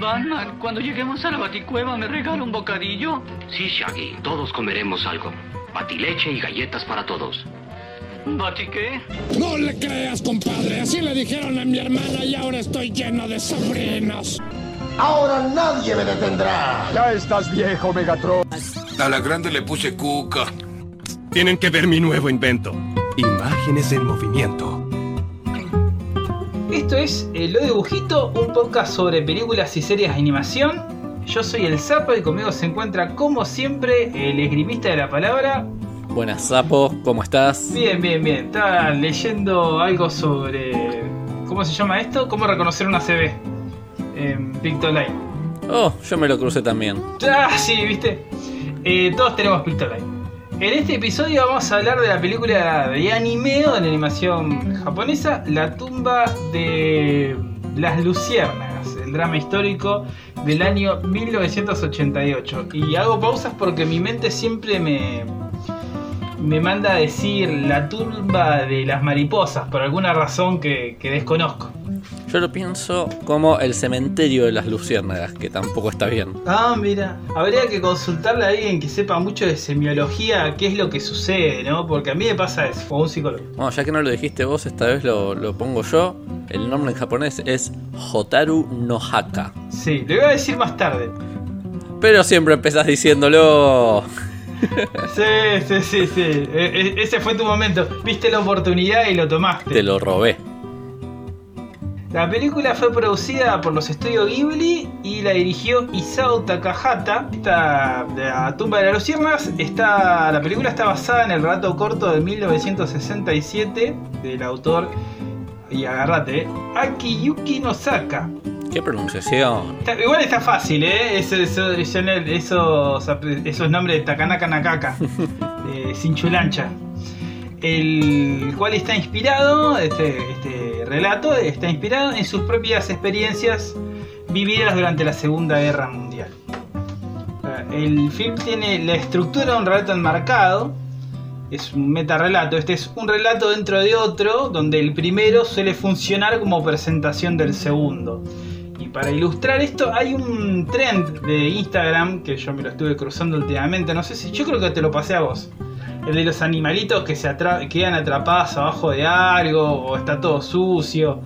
Batman, cuando lleguemos a la baticueva, ¿me regala un bocadillo? Sí, Shaggy, todos comeremos algo. Batileche y galletas para todos. ¿Bati qué? No le creas, compadre. Así le dijeron a mi hermana y ahora estoy lleno de sobrinos. Ahora nadie me detendrá. Ya estás viejo, Megatron. A la grande le puse cuca. Tienen que ver mi nuevo invento. Imágenes en movimiento. Esto es eh, Lo Dibujito, un podcast sobre películas y series de animación. Yo soy el Zapo y conmigo se encuentra, como siempre, el esgrimista de la palabra. Buenas, Zapo, ¿cómo estás? Bien, bien, bien. Estaba leyendo algo sobre. ¿Cómo se llama esto? ¿Cómo reconocer una CB? En Pictoline. Oh, yo me lo crucé también. Ah, sí, viste. Eh, todos tenemos Pictoline. En este episodio vamos a hablar de la película de anime o de animación japonesa, La tumba de las luciérnagas, el drama histórico del año 1988. Y hago pausas porque mi mente siempre me, me manda a decir la tumba de las mariposas por alguna razón que desconozco. Yo lo pienso como el cementerio de las luciérnagas, que tampoco está bien. Ah, mira. Habría que consultarle a alguien que sepa mucho de semiología qué es lo que sucede, ¿no? Porque a mí me pasa eso, o un psicólogo. Bueno, ya que no lo dijiste vos, esta vez lo, lo pongo yo. El nombre en japonés es Hotaru no Haka. Sí, le voy a decir más tarde. Pero siempre empezás diciéndolo. Sí, sí, sí, sí. E- e- ese fue tu momento. Viste la oportunidad y lo tomaste. Te lo robé. La película fue producida por los estudios Ghibli y la dirigió Isao Takahata. Esta, la tumba de las luciérnagas, está, la película está basada en el relato corto de 1967 del autor, y agarrate, eh, Akiyuki Nosaka. ¿Qué pronunciación? Está- igual está fácil, ¿eh? Eso- eso- eso- esos, esos nombres de Takanaka Nakaka, eh, sin chulancha. El cual está inspirado, este, este relato está inspirado en sus propias experiencias vividas durante la Segunda Guerra Mundial. El film tiene la estructura de un relato enmarcado, es un metarrelato, este es un relato dentro de otro, donde el primero suele funcionar como presentación del segundo. Y para ilustrar esto hay un trend de Instagram que yo me lo estuve cruzando últimamente, no sé si yo creo que te lo pasé a vos. El de los animalitos que se atra- quedan atrapados abajo de algo, o está todo sucio,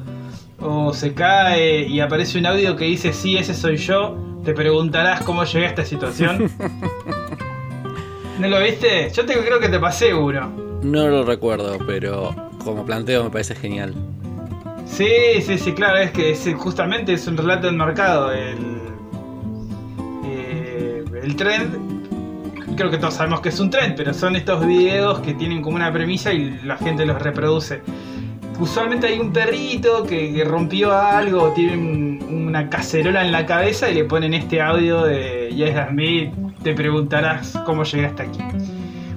o se cae y aparece un audio que dice sí, ese soy yo. Te preguntarás cómo llegué a esta situación. ¿No lo viste? Yo te creo que te pasé uno. No lo recuerdo, pero como planteo me parece genial. Sí, sí, sí, claro, es que es, justamente es un relato enmarcado. El, eh, el trend, creo que todos sabemos que es un trend, pero son estos videos que tienen como una premisa y la gente los reproduce. Usualmente hay un perrito que, rompió algo, tiene un- una cacerola en la cabeza y le ponen este audio de Yes Me, te preguntarás cómo llegué hasta aquí.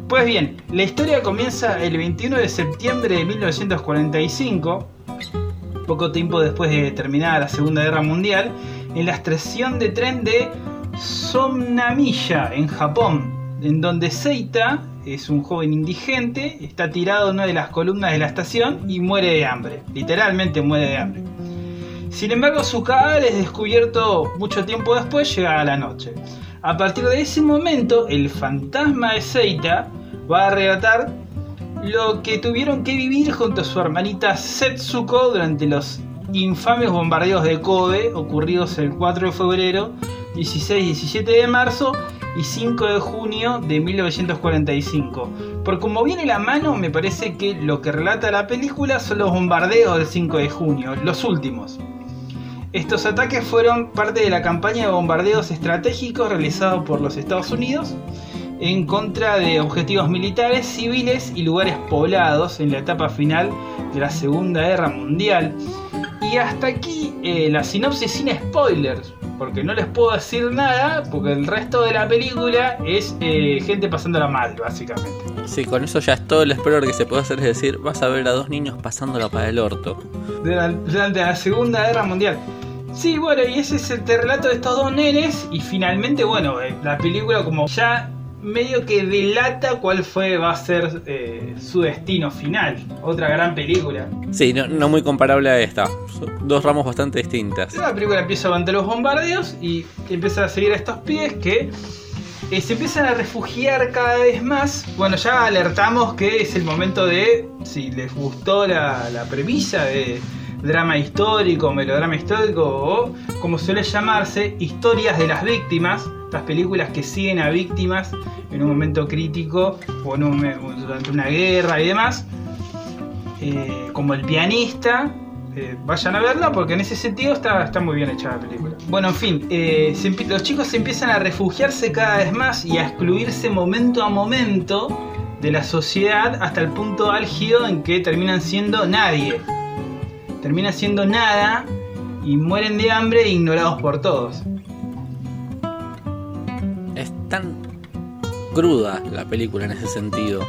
Pues bien, la historia comienza el 21 de septiembre de 1945 poco tiempo después de terminar la Segunda Guerra Mundial, en la estación de tren de Somnamiya, en Japón, en donde Seita es un joven indigente, está tirado en una de las columnas de la estación y muere de hambre, literalmente muere de hambre. Sin embargo, su cadáver es descubierto mucho tiempo después, llega a la noche. A partir de ese momento, el fantasma de Seita va a relatar lo que tuvieron que vivir junto a su hermanita Setsuko durante los infames bombardeos de Kobe ocurridos el 4 de febrero, 16 y 17 de marzo y 5 de junio de 1945. Por como viene la mano, me parece que lo que relata la película son los bombardeos del 5 de junio, los últimos. Estos ataques fueron parte de la campaña de bombardeos estratégicos realizados por los Estados Unidos en contra de objetivos militares, civiles y lugares poblados en la etapa final de la Segunda Guerra Mundial. Y hasta aquí eh, la sinopsis sin spoilers, porque no les puedo decir nada, porque el resto de la película es eh, gente pasándola mal, básicamente. Sí, con eso ya es todo el spoiler que se puede hacer, es decir, vas a ver a dos niños pasándolo para el orto. Durante durante la Segunda Guerra Mundial. Sí, bueno, y ese es el relato de estos dos nenes. Y finalmente, bueno, eh, la película, como ya medio que delata cuál fue va a ser eh, su destino final. Otra gran película. Sí, no, no muy comparable a esta. Son dos ramos bastante distintas. La película empieza durante los bombardeos y empieza a seguir a estos pies que eh, se empiezan a refugiar cada vez más. Bueno, ya alertamos que es el momento de, si les gustó la, la premisa de drama histórico, melodrama histórico o, como suele llamarse, historias de las víctimas. Estas películas que siguen a víctimas en un momento crítico o en un- durante una guerra y demás. Eh, como El pianista, eh, vayan a verla porque en ese sentido está, está muy bien hecha la película. Bueno, en fin, eh, los chicos empiezan a refugiarse cada vez más y a excluirse momento a momento de la sociedad hasta el punto álgido en que terminan siendo nadie. Terminan siendo nada y mueren de hambre e ignorados por todos. Es tan cruda la película en ese sentido.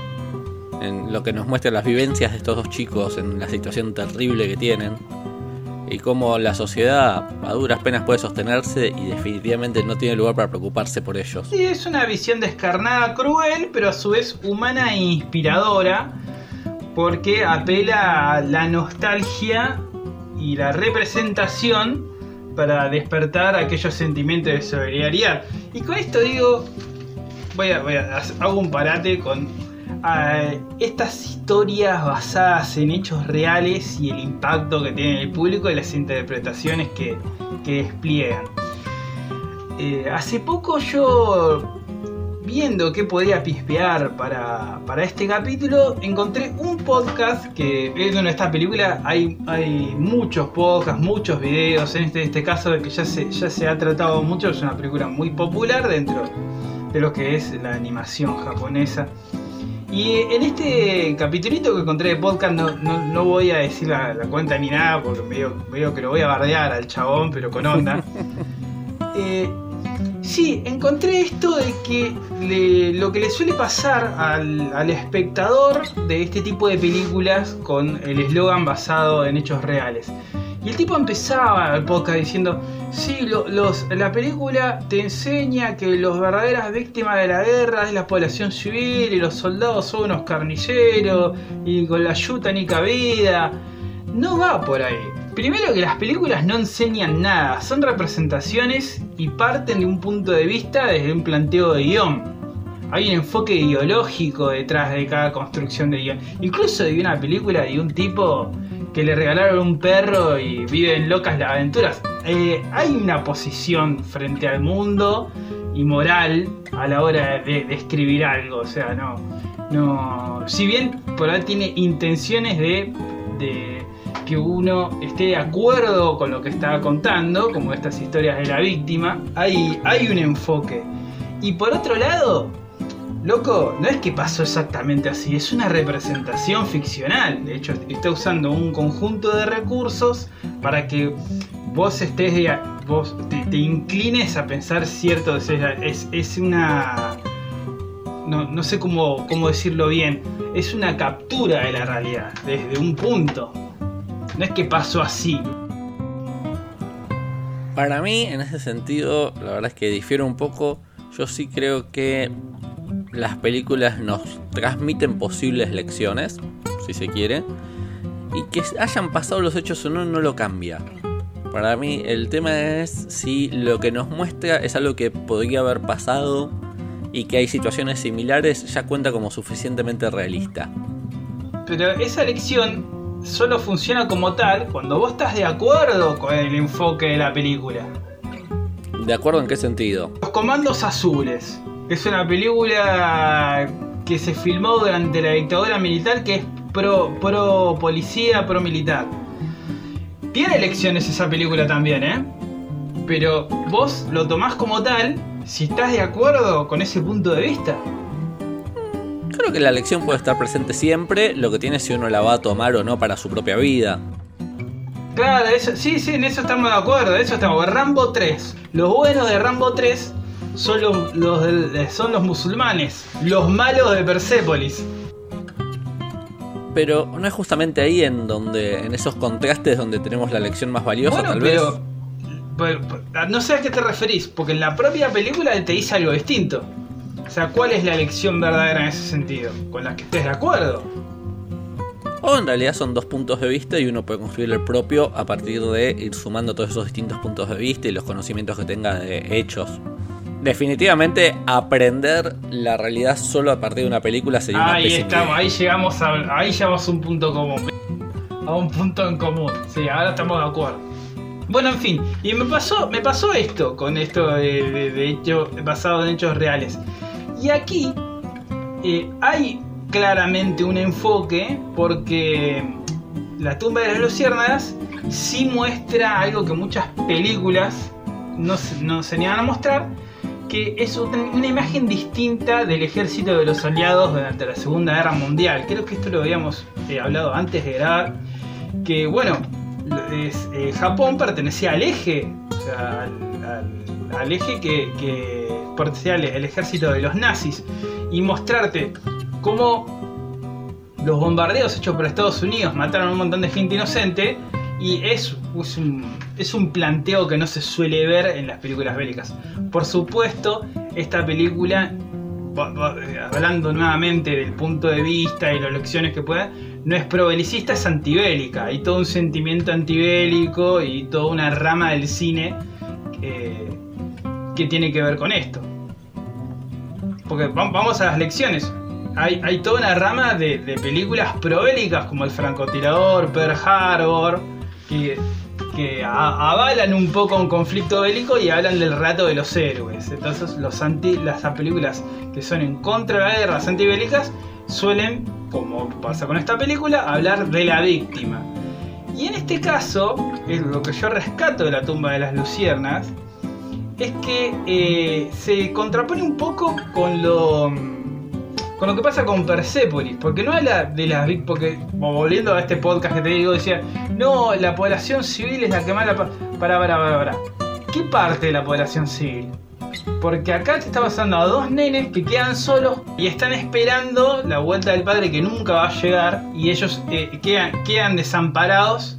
En lo que nos muestra las vivencias de estos dos chicos, en la situación terrible que tienen. Y cómo la sociedad a duras penas puede sostenerse y definitivamente no tiene lugar para preocuparse por ellos. Sí, es una visión descarnada, cruel, pero a su vez humana e inspiradora, porque apela a la nostalgia y la representación para despertar aquellos sentimientos de solidaridad. Y con esto digo, voy a, voy hago un parate con ah, estas historias basadas en hechos reales y el impacto que tiene el público y las interpretaciones que, que despliegan. Eh, hace poco yo, viendo qué podía pispear para, para este capítulo, encontré un podcast que es de esta película. Hay, hay muchos podcasts, muchos videos. En este, este caso, que ya se, ya se ha tratado mucho, es una película muy popular dentro de lo que es la animación japonesa. Y en este capitulito que encontré de podcast no, no, no voy a decir la, la cuenta ni nada porque veo, veo que lo voy a bardear al chabón, pero con onda. Eh, sí, encontré esto de que le- lo que le suele pasar al, espectador de este tipo de películas con el eslogan basado en hechos reales. Y el tipo empezaba el podcast diciendo, sí, la película te enseña que los verdaderas víctimas de la guerra es la población civil y los soldados son unos carniceros y con la yuta ni cabida. No va por ahí. Primero que las películas no enseñan nada, son representaciones y parten de un punto de vista desde un planteo de guion. Hay un enfoque ideológico detrás de cada construcción de guion. Incluso de una película de un tipo que le regalaron un perro y viven locas las aventuras. Eh, hay una posición frente al mundo y moral a la hora de, escribir algo. O sea, no. no si bien por ahí tiene intenciones de, de que uno esté de acuerdo con lo que está contando, como estas historias de la víctima, hay, hay un enfoque. Y por otro lado, loco, no es que pasó exactamente así, es una representación ficcional. De hecho, está usando un conjunto de recursos para que vos estés de- vos te, te inclines a pensar cierto es, es, una no, no sé cómo, cómo decirlo bien es una captura de la realidad desde un punto no es que pasó así Para mí, en ese sentido, la verdad es que difiere un poco. Yo sí creo que las películas nos transmiten posibles lecciones, si se quiere, y que hayan pasado los hechos o no, no lo cambia. Para mí, el tema es si lo que nos muestra es algo que podría haber pasado y que hay situaciones similares, ya cuenta como suficientemente realista. pero esa lección solo funciona como tal cuando vos estás de acuerdo con el enfoque de la película ¿De acuerdo en qué sentido? Los Comandos Azules. Es una película que se filmó durante la dictadura militar que es pro, pro policía, pro militar. Tiene lecciones esa película también, ¿eh? Pero vos lo tomás como tal si estás de acuerdo con ese punto de vista. Creo que la lección puede estar presente siempre, lo que tiene es si uno la va a tomar o no para su propia vida. Claro, eso, sí, sí, en eso estamos de acuerdo, en eso estamos. Rambo 3. Los buenos de Rambo 3 son los, son los musulmanes, los malos de Persépolis. Pero no es justamente ahí en donde, en esos contrastes donde tenemos la lección más valiosa, Bueno, tal pero, vez. pero no sé a qué te referís, porque en la propia película te dice algo distinto. O sea, ¿cuál es la lección verdadera en ese sentido? Con la que estés de acuerdo. O en realidad son dos puntos de vista y uno puede construir el propio a partir de ir sumando todos esos distintos puntos de vista y los conocimientos que tenga de hechos. Definitivamente aprender la realidad solo a partir de una película sería una Ahí estamos, ahí llegamos a, ahí llegamos a un punto común. A un punto en común. Sí, ahora estamos de acuerdo. Bueno, en fin, y me pasó, me pasó esto con esto de, de- de hecho basado en hechos reales. Y aquí eh, hay claramente un enfoque porque la tumba de las luciérnagas sí muestra algo que muchas películas no, se- niegan a mostrar, que es una imagen distinta del ejército de los aliados durante la Segunda Guerra Mundial. Creo que esto lo habíamos eh, hablado antes de grabar, que bueno, eh, Japón pertenecía al eje, al, eje que el ejército de los nazis, y mostrarte cómo los bombardeos hechos por Estados Unidos mataron a un montón de gente inocente y es, es, un, es un planteo que no se suele ver en las películas bélicas. Por supuesto, esta película, hablando nuevamente del punto de vista y las lecciones que pueda, no es probelicista, es antibélica. Hay todo un sentimiento antibélico y toda una rama del cine eh, que tiene que ver con esto. Porque va- vamos a las lecciones. Hay, toda una rama de, de películas probélicas como El francotirador, Pearl Harbor, que, que avalan un poco un conflicto bélico y hablan del rato de los héroes. Entonces los anti, las películas que son en contra de la guerra, las antibélicas, suelen, como pasa con esta película, hablar de la víctima. Y en este caso, es lo que yo rescato de la tumba de las luciernas, es que eh, se contrapone un poco con lo con lo que pasa con Persepolis, porque no habla de las porque volviendo a este podcast que te digo, decía, no, la población civil es la que más la... pa-". Para, para, para, para. ¿Qué parte de la población civil? Porque acá te está pasando a dos nenes que quedan solos y están esperando la vuelta del padre que nunca va a llegar y ellos eh, quedan, quedan desamparados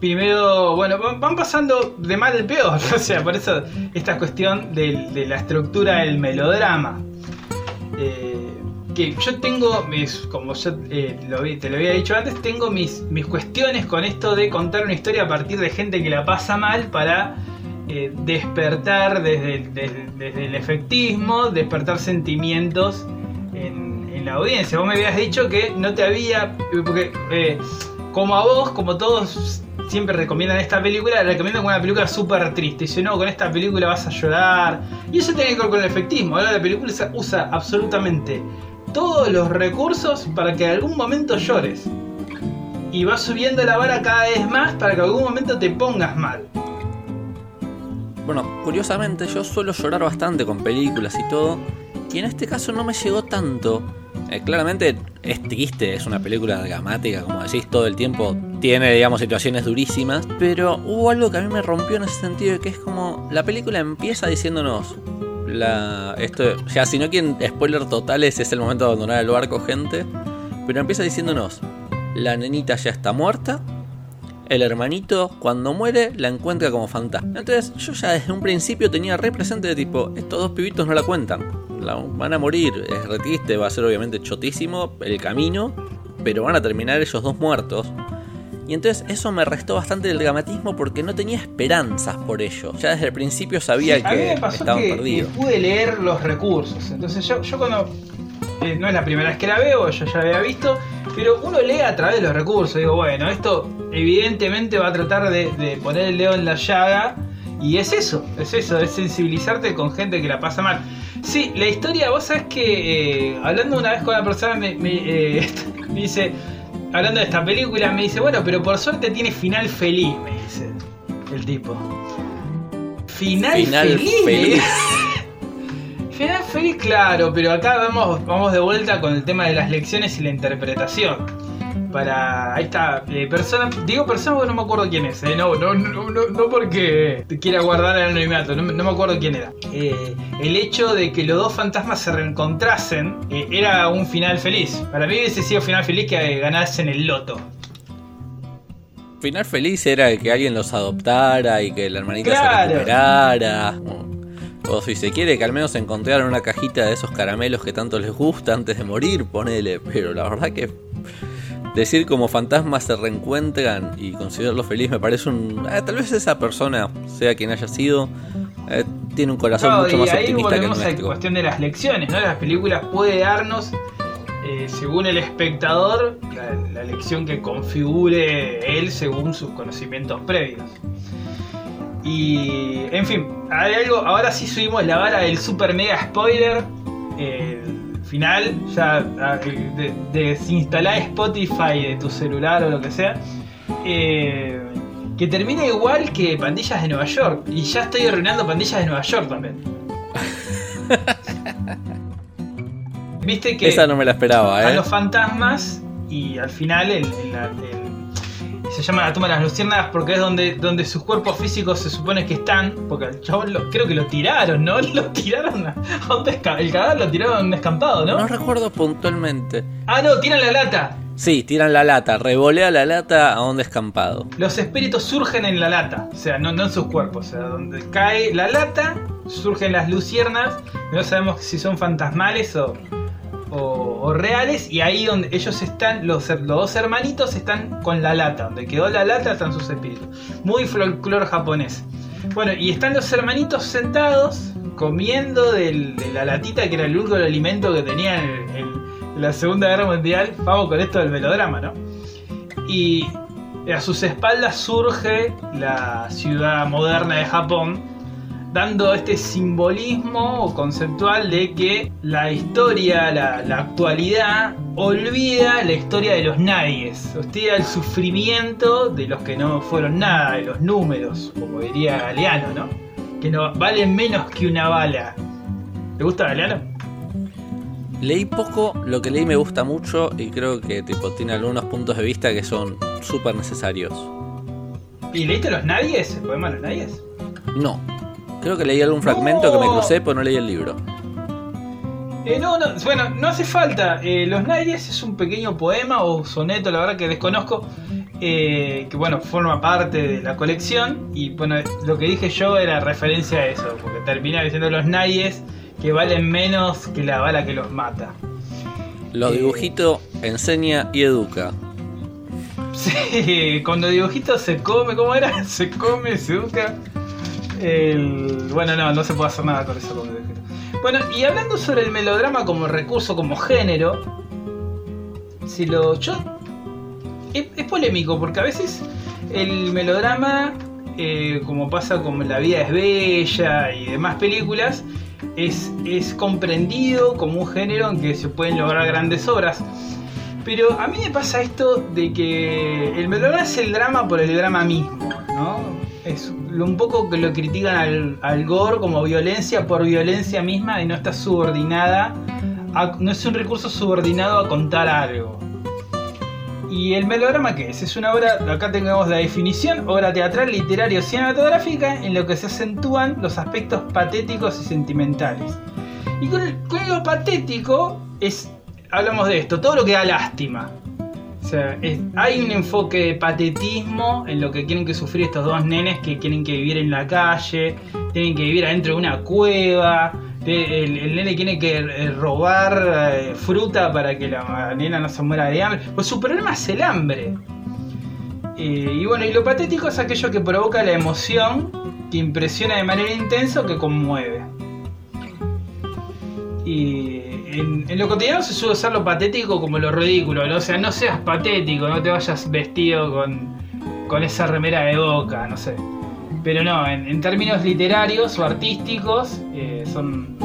primero, bueno, van pasando de mal en peor. O sea, por eso esta cuestión de la estructura del melodrama. Eh, que yo tengo mis, como yo eh, te lo había dicho antes, tengo mis, mis cuestiones con esto de contar una historia a partir de gente que la pasa mal para eh, despertar desde, desde- el efectismo, despertar sentimientos en, la audiencia. Vos me habías dicho que no te había, porque como a vos, como todos siempre recomiendan esta película, la recomiendan una película súper triste. Dice, no, con esta película vas a llorar. Y eso tiene que ver con el efectismo. Ahora la película usa absolutamente todos los recursos para que en algún momento llores. Y va subiendo la vara cada vez más para que en algún momento te pongas mal. Bueno, curiosamente yo suelo llorar bastante con películas y todo, y en este caso no me llegó tanto. Eh, claramente es triste, es una película dramática, como decís, todo el tiempo tiene, digamos, situaciones durísimas, pero hubo algo que a mí me rompió en ese sentido, que es como la película empieza diciéndonos, la, esto, ya si no quieren spoiler totales, es el momento de abandonar el barco, gente, pero empieza diciéndonos, la nenita ya está muerta, el hermanito cuando muere la encuentra como fantasma. Entonces yo ya desde un principio tenía re presente de tipo, estos dos pibitos no la cuentan. La, van a morir, es re triste, va a ser obviamente chotísimo el camino, pero van a terminar ellos dos muertos. Y entonces eso me restó bastante del dramatismo porque no tenía esperanzas por ello. Ya desde el principio sabía Sí, que estaban que, perdidos. que pude leer los recursos. Entonces yo, yo cuando... eh, no es la primera vez que la veo, yo ya la había visto, pero uno lee a través de los recursos. Digo, bueno, esto evidentemente va a tratar de, de poner el dedo en la llaga. Y es eso, es eso, es sensibilizarte con gente que la pasa mal. Sí, la historia, vos sabés que eh, hablando una vez con una persona me, me, eh, me dice, hablando de esta película, me dice, bueno, pero por suerte tiene final feliz, me dice el tipo. Final, Final feliz. feliz. Final feliz, claro, pero acá vamos, vamos de vuelta con el tema de las lecciones y la interpretación. Para. Está. eh, persona. Digo persona porque no me acuerdo quién es. eh, no, no, no, no, no porque te quiera guardar el anonimato. No, me- no me acuerdo quién era. Eh, el hecho de que los dos fantasmas se reencontrasen eh, era un final feliz. Para mí hubiese sido final feliz que eh, ganasen el loto. Final feliz era que alguien los adoptara y que la hermanita Claro. se recuperara. O si se quiere que al menos encontraran una cajita de esos caramelos que tanto les gusta antes de morir, ponele. Pero la verdad que decir como fantasmas se reencuentran y considerarlo feliz me parece un... eh, tal vez esa persona, sea quien haya sido, eh, tiene un corazón mucho y más ahí optimista que el la cuestión de las lecciones, ¿no? Las películas puede darnos, eh, según el espectador, la, la lección que configure él según sus conocimientos previos. Y, en fin, hay algo, ahora sí subimos la vara del super mega spoiler. El final, ya ah, de, desinstalar Spotify de tu celular o lo que sea. eh, que termine igual que Pandillas de Nueva York. Y ya estoy arruinando Pandillas de Nueva York también. Viste que Esa no me la esperaba, a ¿eh? los fantasmas y al final el, el- el- se llama la toma de las luciérnagas porque es donde, donde sus cuerpos físicos se supone que están. Porque el chabón lo- creo que lo tiraron, ¿no? Lo tiraron a, a un El cadáver lo tiraron a un descampado, ¿no? No recuerdo puntualmente. Ah, no, tiran la lata. Sí, tiran la lata, revolea la lata a un descampado. Los espíritus surgen en la lata, o sea, no, no en sus cuerpos, o sea, donde cae la lata, surgen las luciernas, no sabemos si son fantasmales o, o- reales, y ahí donde ellos están, los, los dos hermanitos están con la lata, donde quedó la lata están sus espíritus. Muy folclore japonés. Bueno, y están los hermanitos sentados comiendo de la latita que era el único alimento que tenían en, en la Segunda Guerra Mundial. Vamos con esto del melodrama, ¿no? Y a sus espaldas surge la ciudad moderna de Japón, dando este simbolismo conceptual de que la historia, la, la actualidad, olvida la historia de los nadies, hostia el sufrimiento de los que no fueron nada, de los números, como diría Galeano, ¿no? Que no valen menos que una bala. ¿Te gusta Galeano? Leí poco, lo que leí me gusta mucho y creo que tipo tiene algunos puntos de vista que son súper necesarios. ¿Y leíste los nadies? ¿El poema de los nadies? No, creo que leí algún fragmento que me crucé, pero no leí el libro. Eh, no, no, bueno, no hace falta. Eh, Los Nadies es un pequeño poema o soneto, la verdad que desconozco, eh, que bueno, forma parte de la colección. Y bueno, lo que dije yo era referencia a eso, porque termina diciendo los Nadies que valen menos que la bala que los mata. Los dibujitos enseña y educa. Sí, cuando dibujito se come, ¿cómo era? Se come, se educa. Bueno, no, no se puede hacer nada con eso como. Bueno, y hablando sobre el melodrama como recurso, como género, si lo. Yo. Es, es polémico porque a veces el melodrama, eh, como pasa con La vida es bella y demás películas, es, es comprendido como un género en que se pueden lograr grandes obras. Pero a mí me pasa esto de que el melodrama es el drama por el drama mismo, ¿no? Es un poco que lo critican al, al gore como violencia por violencia misma y no está subordinada, no es un recurso subordinado a contar algo. ¿Y el melodrama qué es? Es una obra, acá tengamos la definición, obra teatral, literaria o cinematográfica en lo que se acentúan los aspectos patéticos y sentimentales. Y con, lo patético es, hablamos de esto, todo lo que da lástima. Hay un enfoque de patetismo en lo que quieren que sufrir estos dos nenes que tienen que vivir en la calle, tienen que vivir adentro de una cueva, el nene tiene que eh, robar eh, fruta para que la nena no se muera de hambre. Pues su problema es el hambre. Eh, y bueno, y lo patético es aquello que provoca la emoción, que impresiona de manera intensa o que conmueve. Y en, lo cotidiano se suele usar lo patético como lo ridículo, ¿no? o sea, no seas patético, no te vayas vestido con, con esa remera de boca, no sé. Pero no, en, términos literarios o artísticos, eh, son,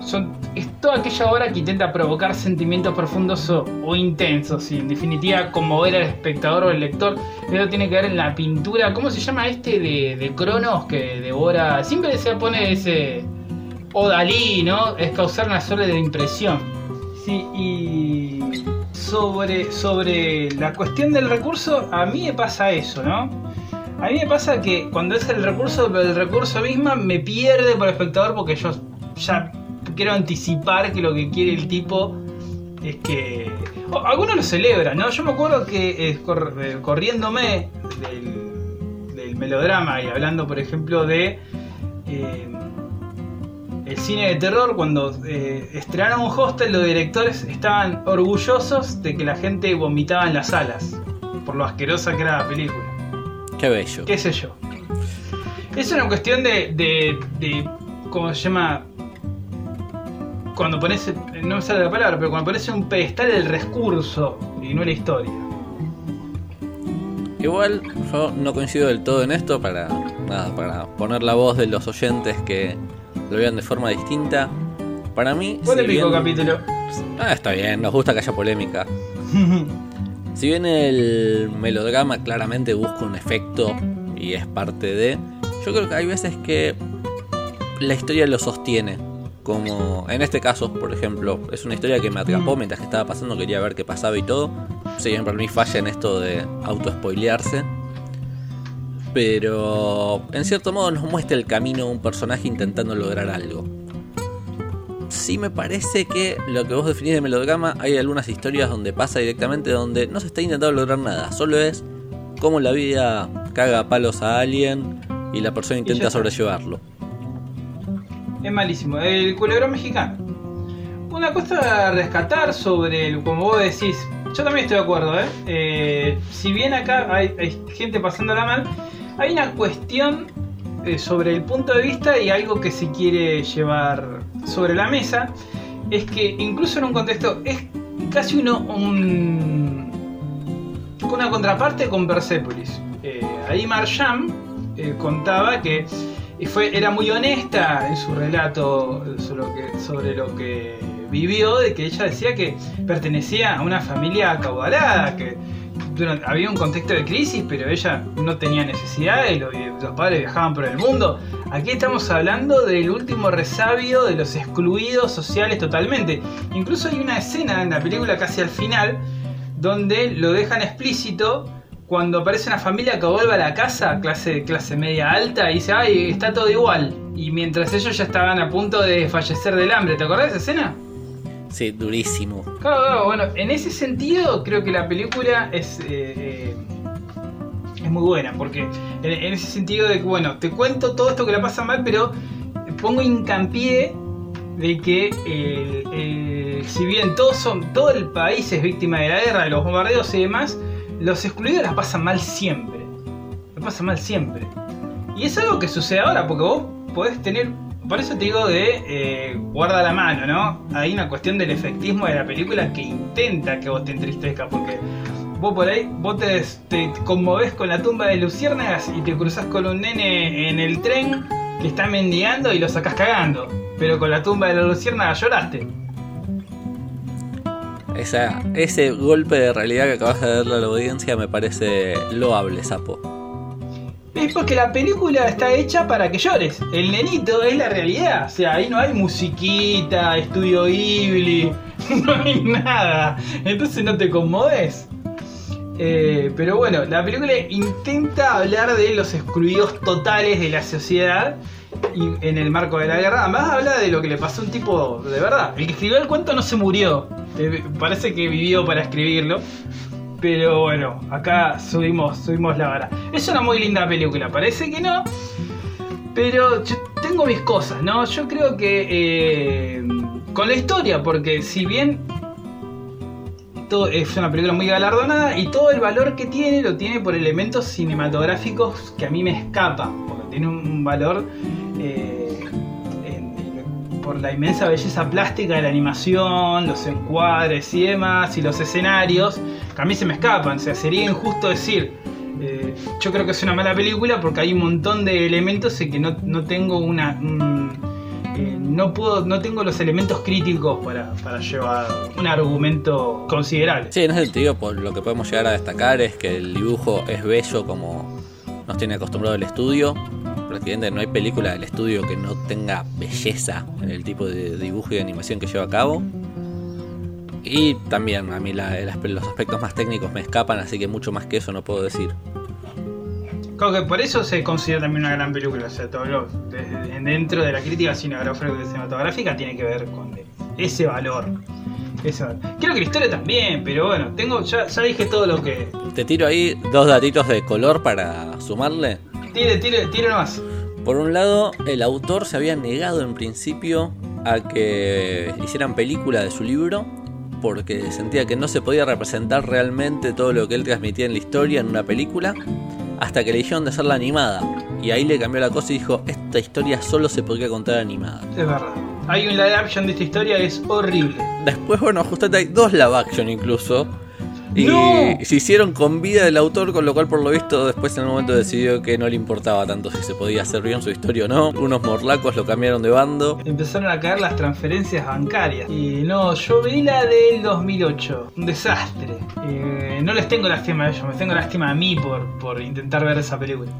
son. Es toda aquella obra que intenta provocar sentimientos profundos o, o intensos, y en definitiva conmover al espectador o al lector. Eso tiene que ver en la pintura. ¿Cómo se llama este de, de Cronos que devora? Siempre se pone ese. O Dalí, ¿no? Es causar una de impresión. Sí, y sobre, sobre la cuestión del recurso, a mí me pasa eso, ¿no? A mí me pasa que cuando es el recurso, el recurso misma me pierde por espectador porque yo ya quiero anticipar que lo que quiere el tipo es que... o- algunos lo celebran, ¿no? Yo me acuerdo que eh, cor- eh, corriéndome del, del melodrama y hablando, por ejemplo, de... eh, el cine de terror, cuando eh, estrenaron Hostel, los directores estaban orgullosos de que la gente vomitaba en las salas, por lo asquerosa que era la película. Qué bello. ¿Qué sé yo? Es una cuestión de, de, de ¿cómo se llama? Cuando pones, no me sale la palabra, pero cuando pones un pedestal el recurso y no la historia. Igual yo no coincido del todo en esto para nada, para poner la voz de los oyentes que lo vean de forma distinta. Para mí, si Polémico bien- capítulo. Ah, está bien, nos gusta que haya polémica. Si bien el melodrama claramente busca un efecto y es parte de, yo creo que hay veces que la historia lo sostiene. Como en este caso, por ejemplo, es una historia que me atrapó mientras que estaba pasando, quería ver qué pasaba y todo. Si bien para mí falla en esto de auto-spoilearse. Pero en cierto modo nos muestra el camino de un personaje intentando lograr algo sí me parece que lo que vos definís de melodrama, hay algunas historias donde pasa directamente donde no se está intentando lograr nada, solo es cómo la vida caga a palos a alguien y la persona intenta sobrellevarlo. Es malísimo. El culebrón mexicano. Una cosa a rescatar sobre, el, como vos decís, yo también estoy de acuerdo, ¿eh? Eh, si bien acá hay, hay gente pasándola mal, hay una cuestión eh, sobre el punto de vista y algo que se quiere llevar sobre la mesa, es que incluso en un contexto, es casi uno un, una contraparte con Persepolis. Eh, ahí eh, contaba que fue, era muy honesta en su relato sobre lo, que, sobre lo que vivió, de que ella decía que pertenecía a una familia acaudalada, que había un contexto de crisis, pero ella no tenía necesidad y, lo- y los padres viajaban por el mundo. Aquí estamos hablando del último resabio de los excluidos sociales totalmente. Incluso hay una escena en la película casi al final donde lo dejan explícito cuando aparece una familia que vuelve a la casa, clase, clase media alta, y dice, ay, está todo igual. Y mientras ellos ya estaban a punto de fallecer del hambre, ¿te acordás de esa escena? Sí, durísimo. Claro, claro, bueno, en ese sentido creo que la película es, eh, eh, es muy buena, porque en, ese sentido de que, bueno, te cuento todo esto que la pasa mal, pero pongo hincapié de que el- si bien todos son, todo el país es víctima de la guerra, de los bombardeos y demás, los excluidos la pasan mal siempre. La pasan mal siempre. Y es algo que sucede ahora, porque vos podés tener. Por eso te digo de eh, guarda la mano, ¿no? Hay una cuestión del efectismo de la película que intenta que vos te entristezcas, porque vos por ahí, vos te, te conmovés con la tumba de Luciérnagas y te cruzás con un nene en el tren que está mendigando y lo sacás cagando. Pero con la tumba de la Luciérnagas lloraste. Esa, ese golpe de realidad que acabas de darle a la audiencia me parece loable, sapo. Es porque la película está hecha para que llores. El nenito es la realidad. O sea, ahí no hay musiquita, estudio Ghibli, no hay nada. Entonces no te conmoves. Eh, pero bueno, la película intenta hablar de los excluidos totales de la sociedad y en el marco de la guerra. Además habla de lo que le pasó a un tipo de verdad. El que escribió el cuento no se murió. Eh, parece que vivió para escribirlo. Pero bueno, acá subimos, subimos la vara. Es una muy linda película, parece que no. Pero tengo mis cosas, ¿no? Yo creo que eh, con la historia, porque si bien todo, es una película muy galardonada y todo el valor que tiene lo tiene por elementos cinematográficos que a mí me escapan, porque tiene un, valor eh, por la inmensa belleza plástica de la animación, los encuadres y demás, y los escenarios, a mí se me escapan. O sea, sería injusto decir, eh, yo creo que es una mala película porque hay un montón de elementos en que no, no tengo una... un- eh, no puedo, no tengo los elementos críticos para, para llevar un argumento considerable. Sí, en ese sentido, por lo que podemos llegar a destacar es que el dibujo es bello como nos tiene acostumbrado el estudio. Prácticamente no hay película del estudio que no tenga belleza en el tipo de dibujo y de animación que lleva a cabo. Y también a mí la- los aspectos más técnicos me escapan, así que mucho más que eso no puedo decir. Creo que por eso se considera también una gran película. O sea, todo lo, desde- dentro de la crítica cinematográfica cinematográfica tiene que ver con ese valor. Ese valor. Creo que la historia también, pero bueno, tengo ya, ya dije todo lo que. Te tiro ahí dos datitos de color para sumarle. Tire, tire, tire nomás. Por un lado, el autor se había negado en principio a que hicieran película de su libro porque sentía que no se podía representar realmente todo lo que él transmitía en la historia en una película hasta que le dijeron de hacerla animada. Y ahí le cambió la cosa y dijo, esta historia solo se podría contar animada. Es verdad. Hay un live action de esta historia es horrible. Después, bueno, justamente hay dos live action incluso. Y ¡No! se hicieron con vida del autor, con lo cual por lo visto después en un momento decidió que no le importaba tanto si se podía hacer bien su historia o no. Unos morlacos lo cambiaron de bando. Empezaron a caer las transferencias bancarias. Y no, yo vi la del 2008. Un desastre. Eh, no les tengo lástima a ellos, me tengo lástima a mí por, por intentar ver esa película.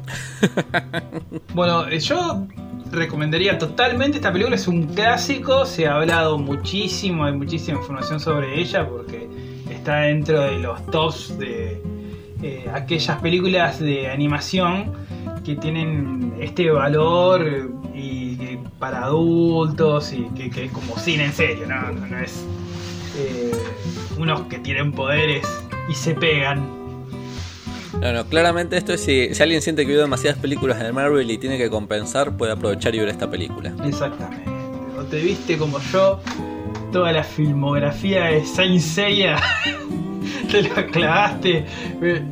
bueno, eh, yo recomendaría totalmente esta película. Es un clásico, se ha hablado muchísimo, hay muchísima información sobre ella porque está dentro de los tops de eh, aquellas películas de animación que tienen este valor y que para adultos y que, que es como cine en serio, no, no, no es eh, unos que tienen poderes y se pegan. No, no, claramente esto es si, si alguien siente que vio demasiadas películas de Marvel y tiene que compensar, puede aprovechar y ver esta película. Exactamente. O te viste como yo toda la filmografía de Saint Seiya, te la clavaste. Eh,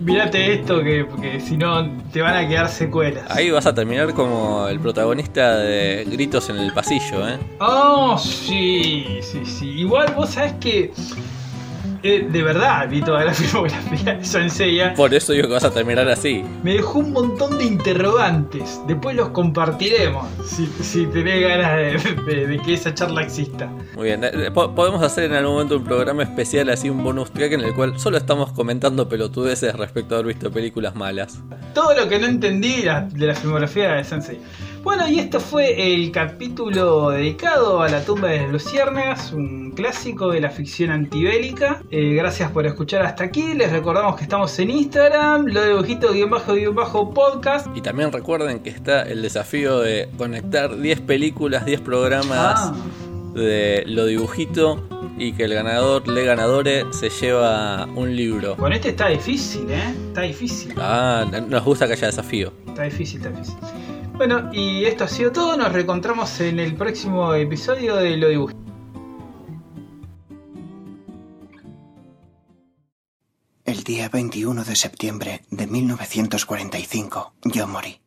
Mírate esto que, porque si no te van a quedar secuelas. Ahí vas a terminar como el protagonista de Gritos en el pasillo, ¿eh? Oh, sí, sí, sí. Igual vos sabés que eh, de verdad vi toda la filmografía de Saint Seiya. Por eso digo que vas a terminar así. Me dejó un montón de interrogantes. Después los compartiremos. Si, si tenés ganas de, de- de que esa charla exista. Muy bien, eh, po- podemos hacer en algún momento un programa especial, así un bonus track en el cual solo estamos comentando pelotudeces respecto a haber visto películas malas. Todo lo que no entendí de la, de la filmografía de Sensei. Bueno, y esto fue el capítulo dedicado a la tumba de las luciérnagas, un clásico de la ficción antibélica. Eh, gracias por escuchar hasta aquí. Les recordamos que estamos en Instagram, lo de dibujito guion bajo guion bajo podcast. Y también recuerden que está el desafío de conectar 10 películas, 10 programas Ah. de lo dibujito y que el ganador, le ganadore, se lleva un libro. Con este está difícil, ¿eh? Está difícil. Ah, nos gusta que haya desafío. Está difícil, está difícil. Bueno, y esto ha sido todo. Nos reencontramos en el próximo episodio de Lo Dibujito. El día 21 de septiembre de 1945, yo morí.